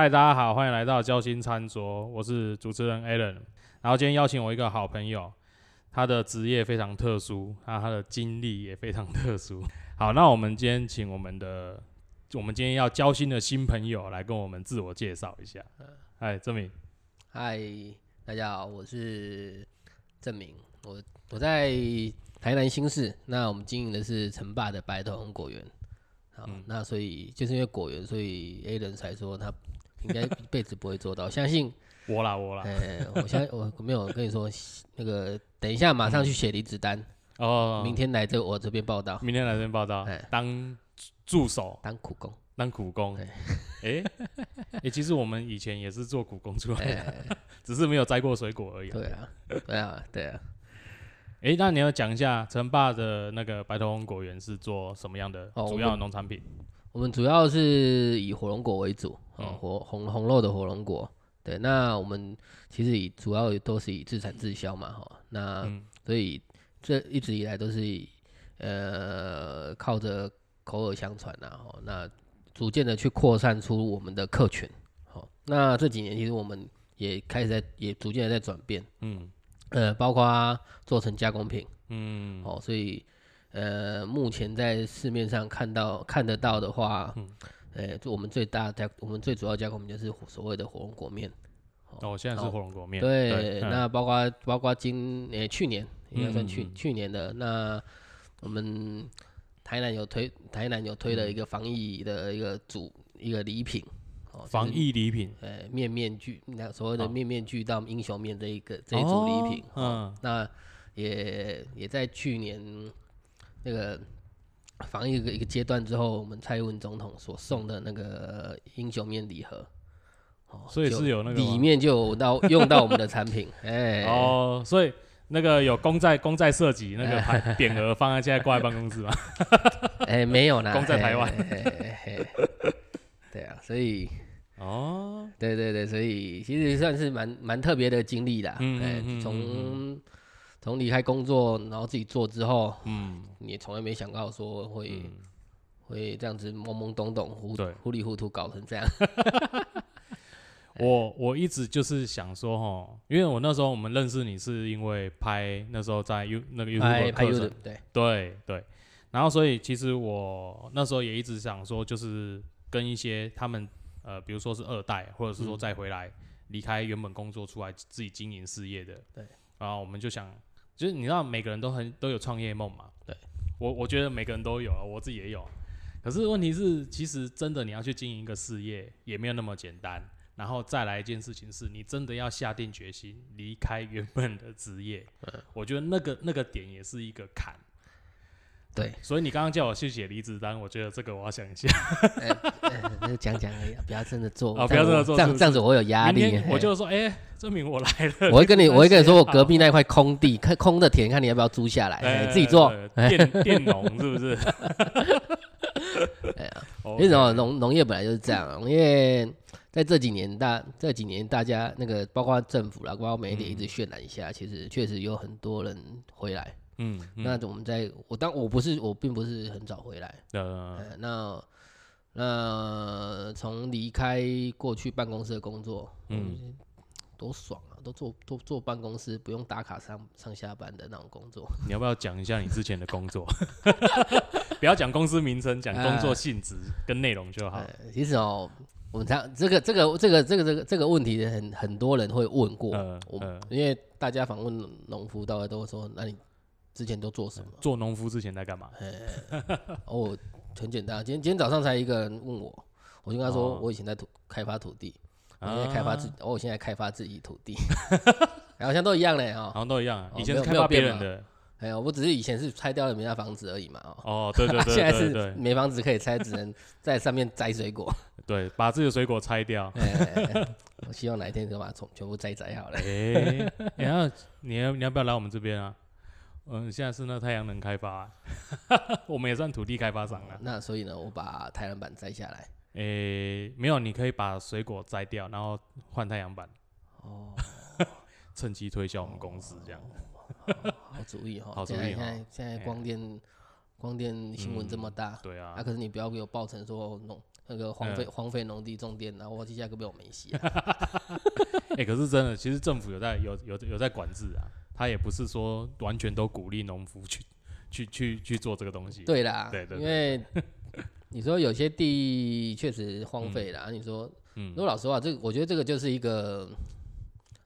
嗨，大家好，欢迎来到交心餐桌，我是主持人 Alan。然后今天邀请我一个好朋友，他的职业非常特殊，那他的经历也非常特殊。好，那我们今天请我们的，我们今天要交心的新朋友来跟我们自我介绍一下。嗨，郑明。嗨，大家好，我是郑明，我我在台南新市，那我们经营的是城霸的白头红果园。好，嗯那所以就是因为果园，所以 A 人才说他应该一辈子不会做到。相信，我啦，我啦。呃，我相我没有跟你说那个，等一下马上去写离职单，哦，明天来这我这边报道，明天来这边报道哎，当助手，当苦工。当苦工。哎哎，其实我们以前也是做苦工出来的，哎，只是没有摘过水果而已啊。对啊，对啊，对啊。哎，那你要讲一下陈爸的那个白头红果园是做什么样的哦主要的农产品？我们主要是以火龙果为主，哦嗯，火红红肉的火龙果。对，那我们其实以主要都是以自产自销嘛，哈，那嗯。所以这一直以来都是以呃靠着口耳相传呐，哈，那逐渐的去扩散出我们的客群。好，那这几年其实我们也开始在也逐渐的在转变，嗯。呃，包括做成加工品，嗯，哦，所以呃，目前在市面上看到看得到的话，嗯呃，就我们最大加我们最主要加工品就是所谓的火龙果面。哦，现在是哦火龙果面。对，嗯。那包括包括今呃去年应该算去、嗯嗯嗯。去年的，那我们台南有推台南有推了一个防疫的一个主一个礼品，哦，防疫礼品呃面面俱那所谓的哦面面俱到英雄面这一个这一组礼品，哦哦，那也也在去年那个防疫一个一个阶段之后，我们蔡英文总统所送的那个英雄面礼盒，哦，所以是有那个里面就有到用到我们的产品，哎，哦，所以那个有公债公债设计那个牌匾额放在现在挂在办公室嘛？哎，没有啦，公在台湾。对啊，所以哦，对对对，所以其实算是蛮蛮特别的经历啦。哎嗯嗯嗯嗯从从离开工作，然后自己做之后，嗯你也从来没想到说会、嗯，会这样子懵懵懂懂、糊糊里糊涂搞成这样。我我一直就是想说哈，因为我那时候我们认识你是因为拍那时候在 U 那个 YouTube 拍拍的课程，对，对对，然后所以其实我那时候也一直想说，就是跟一些他们呃，比如说是二代，或者是说嗯。再回来离开原本工作出来自己经营事业的，对，然后我们就想，就是你知道每个人都很都有创业梦嘛，对，我我觉得每个人都有啊，我自己也有，可是问题是，其实真的你要去经营一个事业也没有那么简单。然后再来一件事情是，你真的要下定决心离开原本的职业，嗯我觉得那个那个点也是一个坎。对，所以你刚刚叫我去写离职单，我觉得这个我要想一下。哎哎那就讲讲而已啊，不要真的做，哦不要真的做这样这样子我有压力。我嘿就说，哎、证明我来了。我会跟你，我会跟你说，我 隔壁那块空地，看空的田，看你要不要租下来，哎哎自己做。对佃佃农是不是？哎呀为什么农农业本来就是这样啊？因为在这几年大这几年大家那个包括政府啦，包括媒体一直渲染一下，其实确实有很多人回来。嗯，嗯那我们在我当我不是我并不是很早回来，呃，呃，那那从离开过去办公室的工作，嗯嗯，多爽啊！都坐都坐办公室，不用打卡上上下班的那种工作。你要不要讲一下你之前的工作？不要讲公司名称，讲工作性质跟内容就好。呃，其实哦，我们常这个这个这个这个这个这个问题很很多人会问过，呃我呃因为大家访问农夫，大概都会说，那你之前都做什么？做农夫之前在干嘛？哦，很简单，今天今天早上才一个人问我，我就跟他说，哦我以前在土开发土地，我现在开发自，哦我现在开发自己土地，好像都一样嘞啊。好像都一样以前是开发没有别人的。哎呀，我只是以前是拆掉了人家房子而已嘛，哦，哦，对对对 现在是没房子可以拆，只能在上面摘水果。对，把自己的水果拆掉。我希望哪一天就把它从全部摘摘好了。哎，然后你要你要不要来我们这边啊？嗯，现在是那太阳能开发啊，我们也算土地开发商啊。那所以呢，我把太阳板摘下来。诶，没有，你可以把水果摘掉，然后换太阳板，哦，趁机推销我们公司这样。好主意哈！好主意 现在现在光电光电新闻这么大，对啊啊，，可是你不要给我报成说农那个荒废嗯荒废农地种电，然后我接下来个被我没洗啊。哎、可是真的，其实政府有在有有有在管制啊，他也不是说完全都鼓励农夫去 去去去做这个东西。对啦，对对因为你说有些地确实荒废啦，你说，嗯。如果老实话，这个我觉得这个就是一个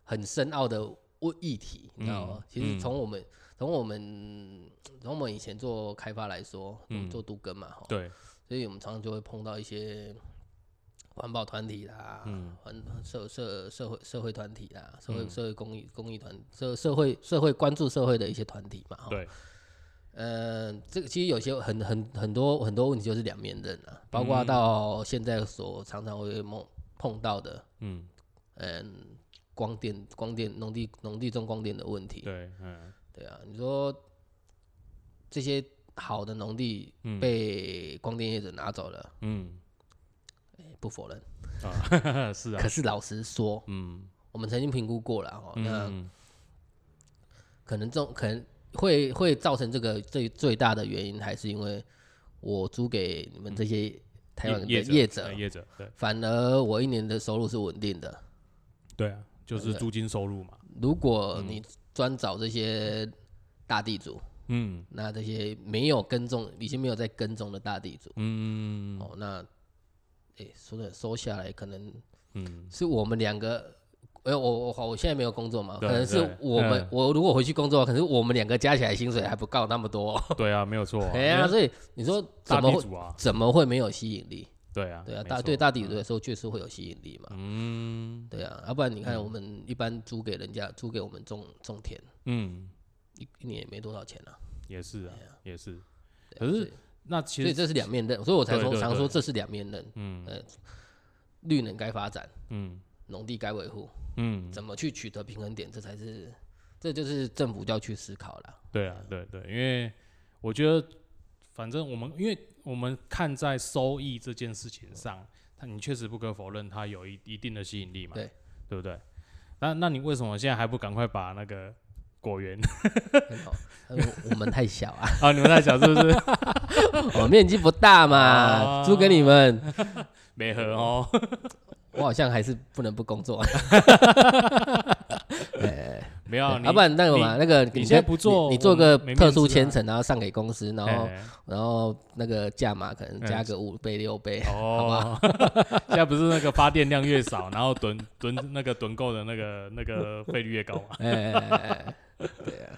很深奥的问议题，你知道吗？嗯。其实嗯从我们从我们从我们以前做开发来说，嗯。做都根嘛，哈，对，所以我们常常就会碰到一些环保团体啦，嗯。环社社社会社会团体啦，社会嗯。社会公益公益团社社会社会关注社会的一些团体嘛，哈。对，呃，这个其实有些很很很多很多问题就是两面刃啊，包嗯。括到现在所常常会碰碰到的，嗯，嗯，光电光电农地农地中光电的问题，对，嗯。对啊，你说这些好的农地嗯。被光电业者拿走了，嗯不否认。啊，是啊。可，是老实说，嗯。我们曾经评估过了哈，那嗯可能这种可能会会造成这个最最大的原因，还是因为我租给你们这些台湾的业业者呃，业者，对。反而我一年的收入是稳定的。对啊，就是租金收入嘛。如果你专找这些大地主，嗯。那这些没有跟踪、已经没有在跟踪的大地主，嗯。哦，那诶、说的收下来，可能嗯，是我们两个。呃，我我好我现在没有工作嘛，可能是我们嗯我如果回去工作，可是我们两个加起来薪水还不够那么多。对啊，没有错啊。哎呀，所以你说怎么会啊，怎么会没有吸引力？对啊，对啊，大对大地主来说确实会有吸引力嘛。嗯对啊，要不然你看我们一般租给人家，租给我们种种田，嗯，一一年也没多少钱啊。也是啊，也是。啊可是那其实所以这是两面刃，所以我才对对对说常说这是两面刃。嗯呃绿能该发展，嗯农地该维护，嗯，怎么去取得平衡点，这才是这就是政府就要去思考了。对啊，对对，因为我觉得，反正我们因为我们看在收益这件事情上，它你确实不可否认它有一一定的吸引力嘛，对对不对？那那你为什么现在还不赶快把那个果园我们太小啊，啊？你们太小是不是 我面积不大嘛，啊租给你们，没喝哦？我好像还是不能不工作。哎没有啊，你要不然那个嘛，那个你先不做你你做个特殊签呈，然后上给公司，然后哎然后那个价码可能加个五倍六倍，哦，现在不是那个发电量越少，然后囤囤那个囤购的那个那个费率越高嘛？哎哎哎哎，对啊，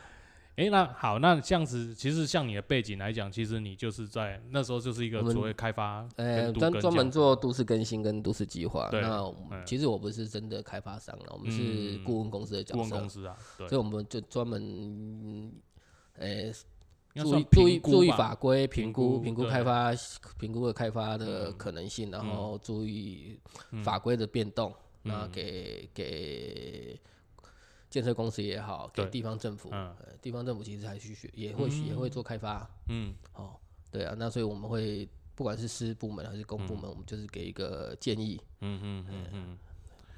诶，那好，那这样子，其实像你的背景来讲，其实你就是在那时候就是一个所谓开发呃，专专门做都市更新跟都市计划。那嗯其实我不是真的开发商了，我们是嗯顾问公司的角色顾问公，司啊，对所以，我们就专门，呃，注意注意注意法规评评估评估开发评估的开发的嗯可能性，然后注意嗯法规的变动，那嗯给给建设公司也好，给地方政府，嗯呃地方政府其实还去学，也会也会做开发，嗯。哦，对啊，那所以我们会不管是私部门还是公部门，我们就是给一个建议，嗯嗯嗯嗯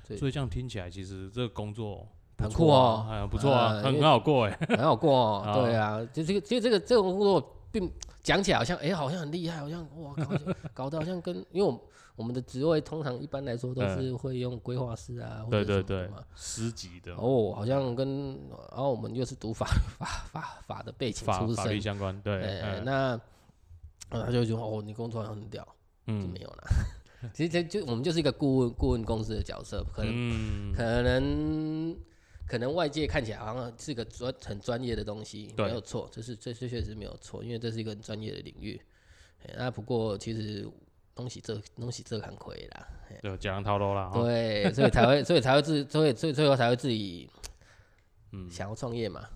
对。所以这样听起来，其实这个工作很酷哦啊，哎，不错啊，很好过哎，很好过 对啊，就这个其实这个这种工作并讲起来好像哎、好像很厉害，好像哇搞搞得好像跟因为我们我们的职位通常一般来说都是会用规划师啊，或者对对对什么的嘛，十级的哦，好像跟然后我们又是读法法法法的背景出法法律身，相关，对，那呃他就会说哦，你工作很屌，就嗯没有啦。其实这就我们就是一个顾问顾问公司的角色，可能、嗯，可能可能外界看起来好像是个专很专业的东西，没有错，这是这这确实没有错，因为这是一个很专业的领域。哎那不过其实东西这东西这很亏啦，对，讲套路啦，哈对，所以才会所以才会自 所以所以最后才会自己嗯，想要创业嘛。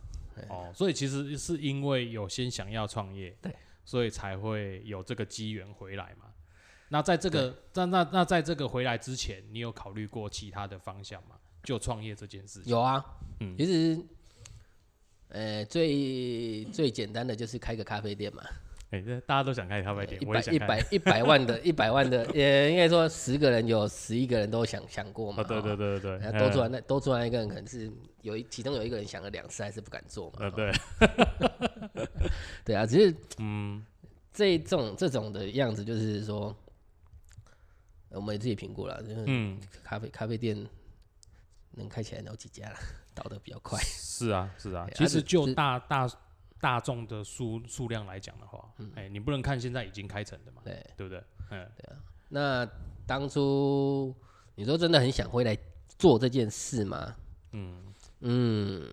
哦，所以其实是因为有先想要创业，对，所以才会有这个机缘回来嘛。那在这个那那那在这个回来之前，你有考虑过其他的方向吗？就创业这件事情，有啊，嗯。其实，呃，最最简单的就是开个咖啡店嘛，哎、这大家都想开咖啡店一。百一百一百万的，一百万的，也，应该说十个人有十一个人都想想过嘛，哦，对对哦，对对对，多出来嗯那多出来一个人可能是有一其中有一个人想了两次还是不敢做嘛，呃，哦对，对啊，只是嗯这种这种的样子就是说，我们也自己评估了，就是嗯，咖啡咖啡店能开起来有几家了，倒的比较快。是啊，是啊。其实就大大大众的数数量来讲的话，哎，你不能看现在已经开成的嘛，对，对不对？嗯，那当初你说真的很想回来做这件事吗？嗯嗯，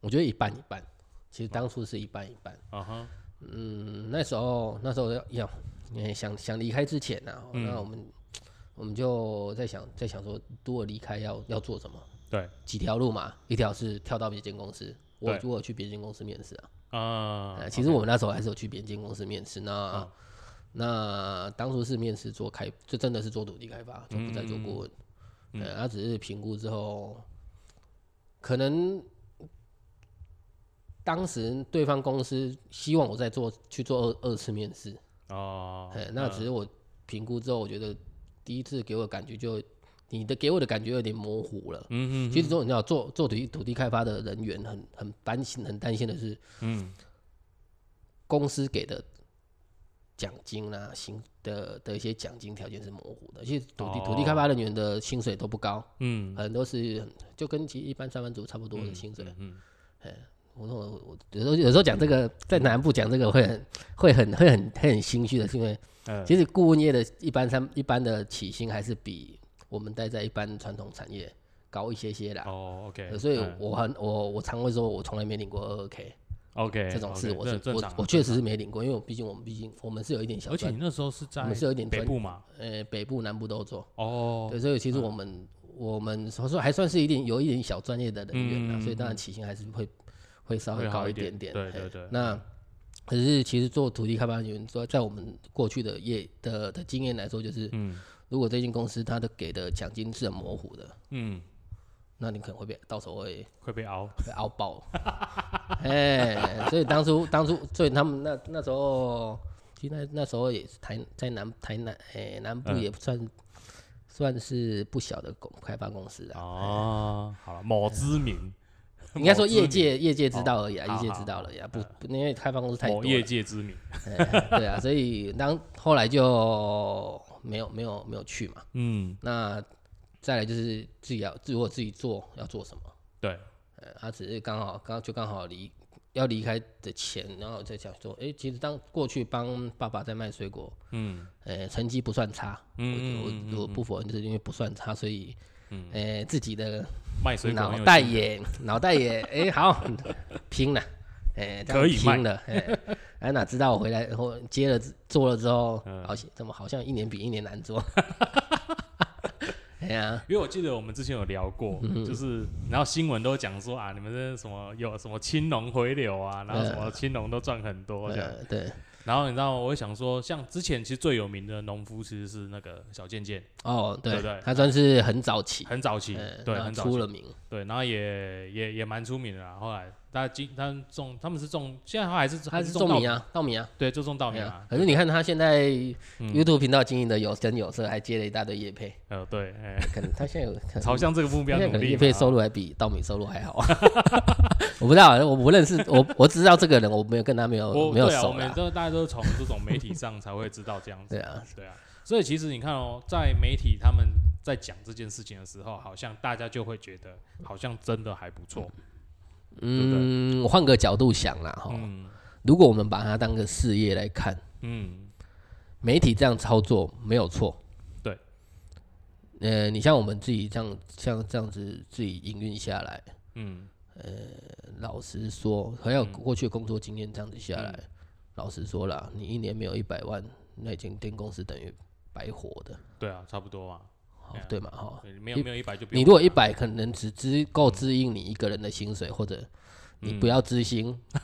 我觉得一半一半。其实当初是一半一半。啊哈，嗯，那时候那时候要要呃想想离开之前呢、嗯那我们我们就在想在想说，如果离开要要做什么？对几条路嘛，一条是跳到别间公司，我对我有去别间公司面试啊。啊呃，其实我们那时候还是有去别间公司面试，那、嗯那当初是面试做开，就真的是做土地开发，就不再做顾问。嗯呃，他只是评估之后，可能当时对方公司希望我再做去做二二次面试，哦哎、，那只是我评估之后，我觉得第一次给我感觉就你的给我的感觉有点模糊了。嗯嗯其实说你知道做做土地土地开发的人员很很担心很担心的是，嗯。公司给的奖金啊，薪的的一些奖金条件是模糊的。其实土地、土地开发人员的薪水都不高，嗯。很多是就跟其一般上班族差不多的薪水。嗯我说我我有时候有时候讲这个在南部讲这个会很会很会很会很心虚的，是因为嗯，其实顾问业的一般三一般的起薪还是比我们待在一般传统产业高一些些啦。哦，OK，呃所以嗯我很我我常会说，我从来没领过二二 k OK 这种事我是我我确实是没领过，因为我毕竟我们毕竟我们是有一点小专而且你那时候是在我们是有一点专北部嘛？呃，北部、南部都做，哦，对，所以其实我们、我们说说还算是一点有一点小专业的人员啊，嗯所以当然起薪还是会会稍微高一点点。嘿对对对那可是其实做土地开发人员，说在我们过去的业的的经验来说，就是嗯如果这间公司它的给的奖金是很模糊的，嗯，那你可能会被到时候会会被熬。被熬爆。哎，所以当初当初，所以他们那那时候，其实那那时候也是台在南台南哎南部嗯也不算、算是不小的公开发公司啊。哦，好了，某知名，应该说业界业界知道而已啊，哦业界知道了呀，不不，因为开发公司太多某业。界知名。哎对啊，所以当后来就没有没有没有去嘛。嗯，那再来就是自己要如果自己做要做什么。对，呃，他只是刚好刚就刚好离要离开的前，然后再想说，哎、其实当过去帮爸爸在卖水果，嗯。呃，成绩不算差，嗯我我我不否认，就是因为不算差，所以，嗯。呃，自己的脑袋也脑袋也，哎、好，拼了，哎、可以卖拼了，哎、哎，哪知道我回来后接了做了之后，嗯好像怎么好像一年比一年难做，哎呀，因为我记得我们之前有聊过，嗯就是然后新闻都讲说啊，你们这什么有什么青农回流啊，然后什么青农都赚很多这样。呃，对，然后你知道，我想说，像之前其实最有名的农夫其实是那个小健健，哦，对，对对他算是很早期，很早期，对，很早，出了名。对，然后也也也蛮出名的啦。后来大家经他们种，他们是种，现在他还是他还是种米，啊，稻米啊。对，就种稻米啊啊。可是你看他现在嗯 YouTube 频道经营的有声有色，还接了一大堆业配，呃，对，哎，可能他现在有朝向这个目标努力嘛。可能业配收入还比稻米收入还好。我不知道，我不认识，我我只知道这个人，我没有跟他没有没有熟啦。们都大家都是从这种媒体上才会知道这样子。对啊，对啊，所以其实你看哦，在媒体他们在讲这件事情的时候，好像大家就会觉得好像真的还不错。嗯，我换个角度想啦哈，嗯。如果我们把它当个事业来看，嗯，媒体这样操作没有错。对。呃，你像我们自己这样像这样子自己营运下来，嗯。呃老实说，还有过去的工作经验这样子下来，嗯。老实说啦，你一年没有一百万，那间店公司等于白活的，对啊，差不多啊对嘛哈？对，没有没有一百就你如果一百，可能只支够支应你一个人的薪水，或者你不要支薪，嗯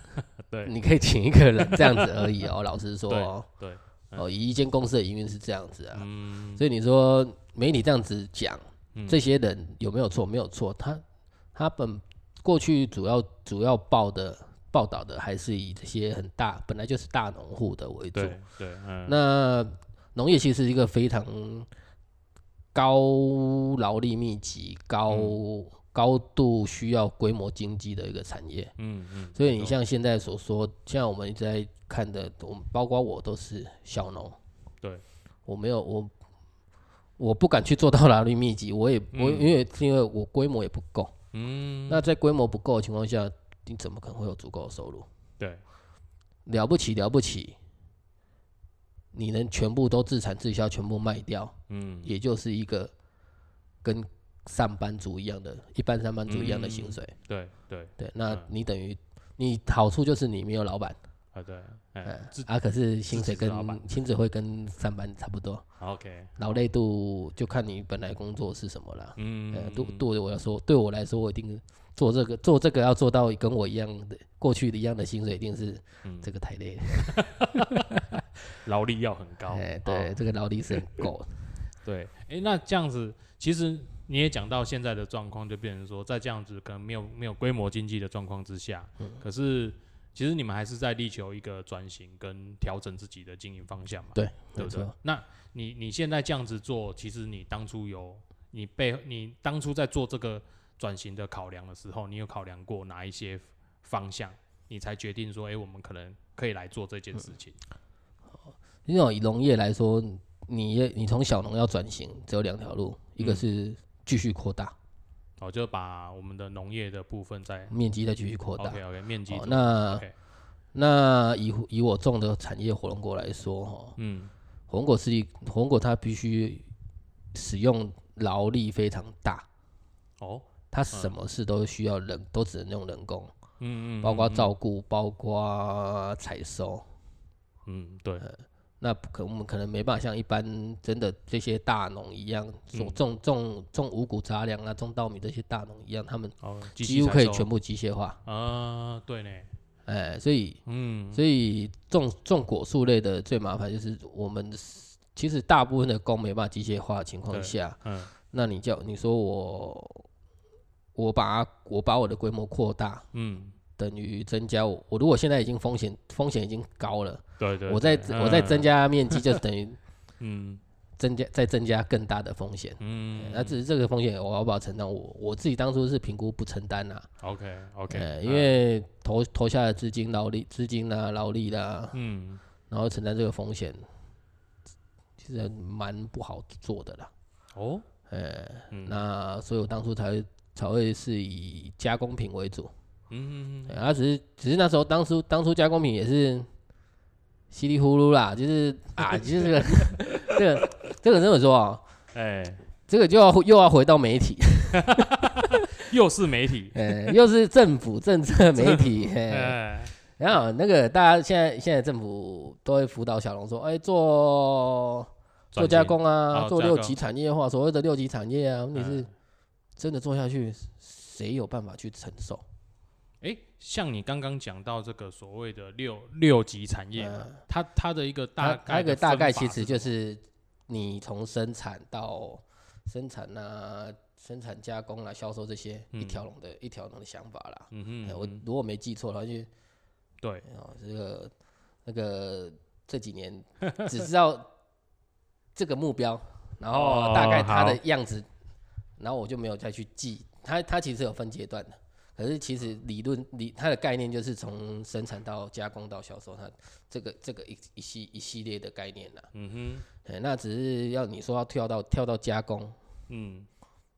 对你可以请一个人这样子而已哦。老实说哦，对，哦，以一间公司的营运是这样子啊，嗯所以你说媒体这样子讲，嗯这些人有没有错？没有错，他他本过去主要主要报的报道的还是以这些很大本来就是大农户的为主。对对，嗯，那农业其实是一个非常高劳力密集、高、嗯高度需要规模经济的一个产业。嗯嗯，所以你像现在所说，像我们一直在看的，我们包括我都是小农。对，我没有我我不敢去做到劳力密集，我也我因为是因为我规模也不够。嗯，那在规模不够的情况下，你怎么可能会有足够的收入？对，了不起了不起，你能全部都自产自销，全部卖掉，嗯，也就是一个跟上班族一样的，一般上班族一样的薪水。对对，对，那嗯。你等于你好处就是你没有老板，啊对，啊，可是薪水跟薪水会跟上班差不多，OK，劳累度就看你本来工作是什么了。嗯。呃，对对我来说，对我来说，我一定做这个做这个要做到跟我一样的过去的一样的薪水，一定是嗯。这个太累。了。劳力要很高，哎，对，哦这个劳力是很够的。对，哎，那这样子，其实你也讲到现在的状况，就变成说，在这样子可能没有没有规模经济的状况之下，嗯可是其实你们还是在力求一个转型跟调整自己的经营方向嘛，对，对不对？那你你现在这样子做，其实你当初有你背你当初在做这个转型的考量的时候，你有考量过哪一些方向，你才决定说，哎、我们可能可以来做这件事情？因为以农业来说，你也你从小农要转型，只有两条路，一个嗯是继续扩大哦，就把我们的农业的部分在面积，再继续扩大。OK OK 面积哦，那那以以我种的产业火龙果来说，哈，嗯火龙果是一火龙果，它必须使用劳力非常大，哦它什么事都需要人，都只能用人工，嗯嗯，包括嗯照顾，包括采收。嗯对那可我们可能没办法像一般真的这些大农一样，所嗯种种种五谷杂粮啊，种稻米这些大农一样，他们几乎可以全部机械化。啊，对呢，哎，所以嗯。所以种种果树类的最麻烦就是我们其实大部分的工没办法机械化的情况下，嗯。那你叫你说我我把我把我的规模扩大，嗯，等于增加我我如果现在已经风险风险已经高了，对对，我再对我再增嗯加面积，就是等于 嗯增加再增加更大的风险。嗯，那只是这个风险我要不要承担？我我自己当初是评估不承担呐，OK OK，呃，因为投投下的资金、劳力、资金啦、劳力啦，嗯然后承担这个风险，其实蛮不好做的啦。哦呃，嗯那所以我当初才会才会是以加工品为主。嗯对，啊，只是只是那时候当初当初加工品也是稀里糊涂啦，就是啊，就是这个这个这个这么说啊，哎，这个就要又要回到媒体，又是媒体，哎，又是政府政策媒体，嘿哎然后那个大家现在现在政府都会辅导小龙说，哎、做做加工啊，哦加工做六级产业化，所谓的六级产业啊，问题是嗯真的做下去，谁有办法去承受？哎，像你刚刚讲到这个所谓的六六级产业嘛，它它的一个大概它一个概大概其实就是你从生产到生产啊、生产加工啊、销售这些一条龙的一条龙的想法啦。嗯我嗯哼嗯如果没记错的话，就对哦，这个那个这几年只知道 这个目标，然后大概它的样子，然后我就没有再去记。它它其实有分阶段的，可是其实理论理它的概念就是从生产到加工到销售，它这个这个一一系一系列的概念啦。嗯哼。哎，那只是要你说要跳到跳到加工，嗯。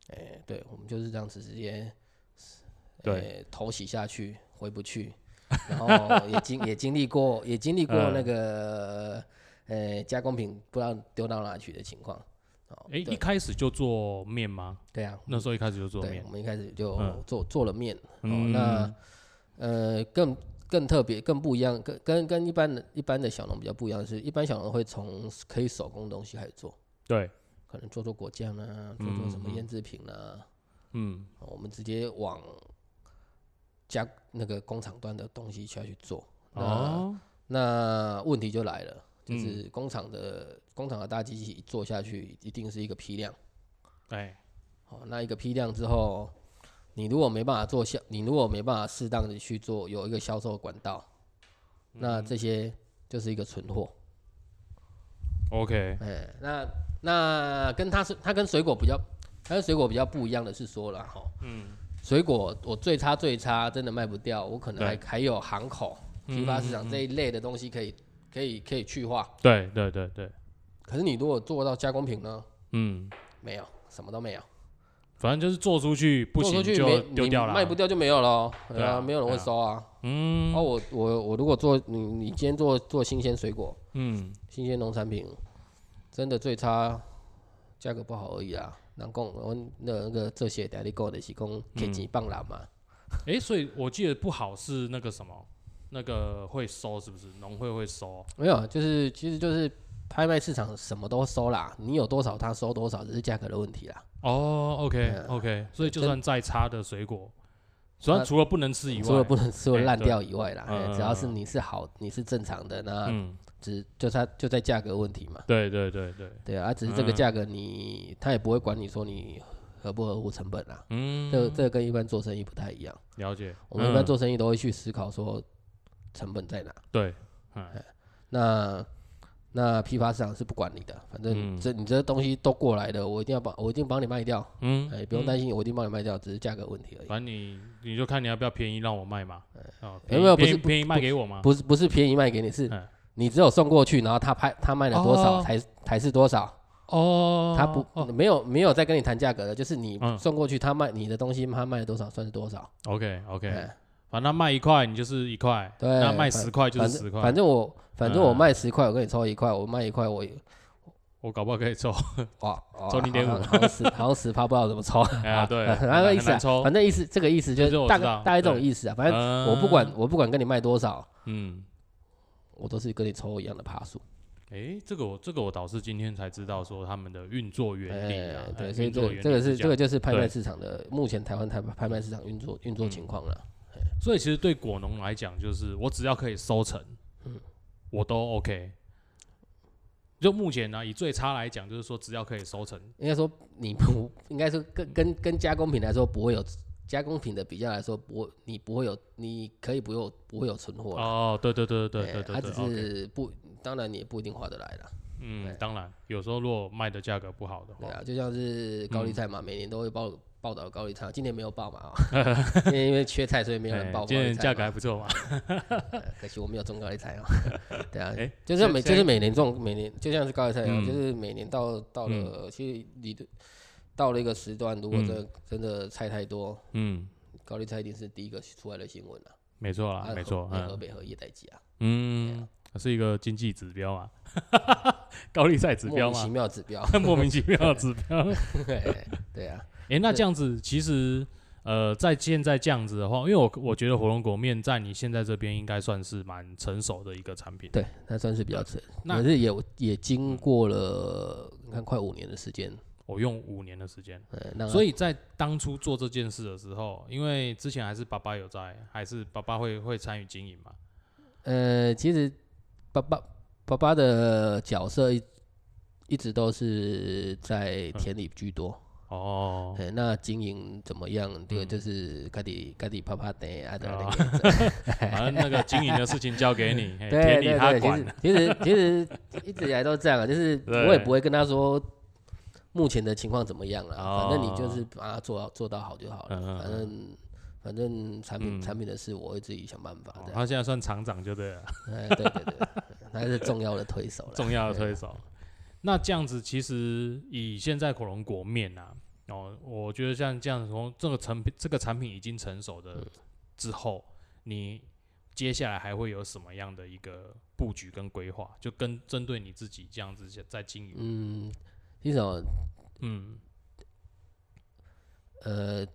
哎，对我们就是这样子直接对。呃头洗下去回不去，然后也经 也经历过也经历过嗯那个呃加工品不知道丢到哪去的情况。哦，哎，一开始就做面吗？对啊，那时候一开始就做对，面我，们一开始就嗯。做做了面，哦，嗯。那呃更更特别更不一样，跟跟跟一般的一般的小农比较不一样的是，一般小农会从可以手工的东西开始做，对，可能做做果酱啊，做做什么腌制品啊，嗯哦我们直接往加那个工厂端的东西下去做。哦。那问题就来了，就嗯。是工厂的、工厂的大机器做下去，一定是一个批量。哎好，那一个批量之后，你如果没办法做销，你如果没办法适当的去做有一个销售管道，嗯那这些就是一个存货。OK 哎，那那跟它是它跟水果比较，它跟水果比较不一样的是说了哈，嗯。水果我最差最差，真的卖不掉，我可能还还有行口批发市场这一类的东西可以可以可以去化。对对对对，可是你如果做到加工品呢，嗯，没有，什么都没有。反正就是做出去不做行就丢掉了，卖不掉就没有了哦。对啊，没有人会收啊。嗯哦，我我我如果做你你今天做做新鲜水果、嗯，新鲜农产品，真的最差价格不好而已啊。人讲我那那个这些代理购的是讲给钱放人嘛。诶，所以我记得不好是那个什么，那个会收是不是？农会会收，没有，就是其实就是拍卖市场什么都收啦，你有多少他收多少，只是价格的问题啦。哦，OK 对啊 OK，所以就算再差的水果，虽然除了不能吃以外，除了不能吃会烂掉以外啦，只要是你是好，你是正常的，那嗯，只就它就在价格问题嘛。对对对对，对啊，啊只是这个嗯价格你他也不会管你说你合不合乎成本啦。嗯，这这个跟一般做生意不太一样，了解。我们一般嗯做生意都会去思考说成本在哪。对，嗯。那那批发市场是不管你的，反正嗯。这你这东西都过来的，我一定要帮我一定帮你卖掉，嗯，哎，不用嗯。担心，我一定帮你卖掉，只是价格问题而已。反正你你就看你要不要便宜让我卖嘛，哦，没有不是便宜卖给我吗？不是不是便宜卖给你，是嗯。你只有送过去，然后他拍他卖了多少哦。才才是多少，哦，他不哦。没有没有再跟你谈价格的，就是你嗯。送过去，他卖你的东西他卖了多少算是多少。，OK OK，哎反正卖一块你就是一块，对那卖十块就是十块，反正我反正我嗯。卖十块，我跟你抽一块，我卖一块，我我搞不好可以抽，哇抽零点五。好像十好像十趴 不知道怎么抽，哎呀对，那个意思反正意思这个意思就是大概大概这种意思啊，反正嗯。我不管我不管跟你卖多少，嗯。我都是跟你抽一样的趴数。哎，这个我这个我倒是今天才知道说他们的运作原理啊哎，，对，哎所以这个这个是这这个就是拍卖市场的目前台湾台拍卖市场运作运作情况了。样，所以其实对果农来讲，就是我只要可以收成，嗯我都 OK。就目前呢，以最差来讲，就是说只要可以收成，应该说你不应该说跟跟跟加工品来说不会有加工品的比较来说不会你不会有你可以不用不会有存货啦哦，对对对对哎对对对，它只是不当然你也不一定划得来的。嗯，当然有时候如果卖的价格不好的话，对啊，就像是高嗯丽菜嘛，每年都会报报道高丽菜，今年没有报嘛，因为因为缺菜，所以没有人哎报高今年价。格还不错嘛，呃可惜我没有种高丽菜哦。对啊哎，就是每就是每年种每年就像是高丽菜一样，嗯。就是每年到到了其实你的到了一个时段，如果真的真的菜太多，嗯，高丽菜一定是第一个出来的新闻了。没错啦，啊没错，嗯。河河北和叶代记啊，嗯，是一个经济指标啊，高利贷指标莫名其，妙指标。莫名其妙的指标。对对啊，诶，那这样子其实，呃，在现在这样子的话，因为我我觉得火龙果面在你现在这边应该算是蛮成熟的一个产品。对，那算是比较成，那可是也也经过了你看快五年的时间，我用五年的时间，所以在当初做这件事的时候，因为之前还是爸爸有在，还是爸爸会会参与经营嘛。呃，其实爸爸爸爸的角色一一直都是在田里居多。哦，呃那经营怎么样？这个嗯就是家己家己啪啪的啊的哦那个。反正那个经营的事情交给你，对对对，其实。其实其实一直以来都这样啊，就是我也不会跟他说目前的情况怎么样了，反正你就哦是把它做到做到好就好了。反正反正产品嗯产品的事我会自己想办法。他现在算厂长就对了。哎，对对对，他是重要的推手了。重要的推手。那这样子，其实以现在火龙果面啊，哦，我觉得像这样从这个成品这个产品已经成熟的之后，你接下来还会有什么样的一个布局跟规划？就跟针对你自己这样子在经营，嗯，一种嗯呃，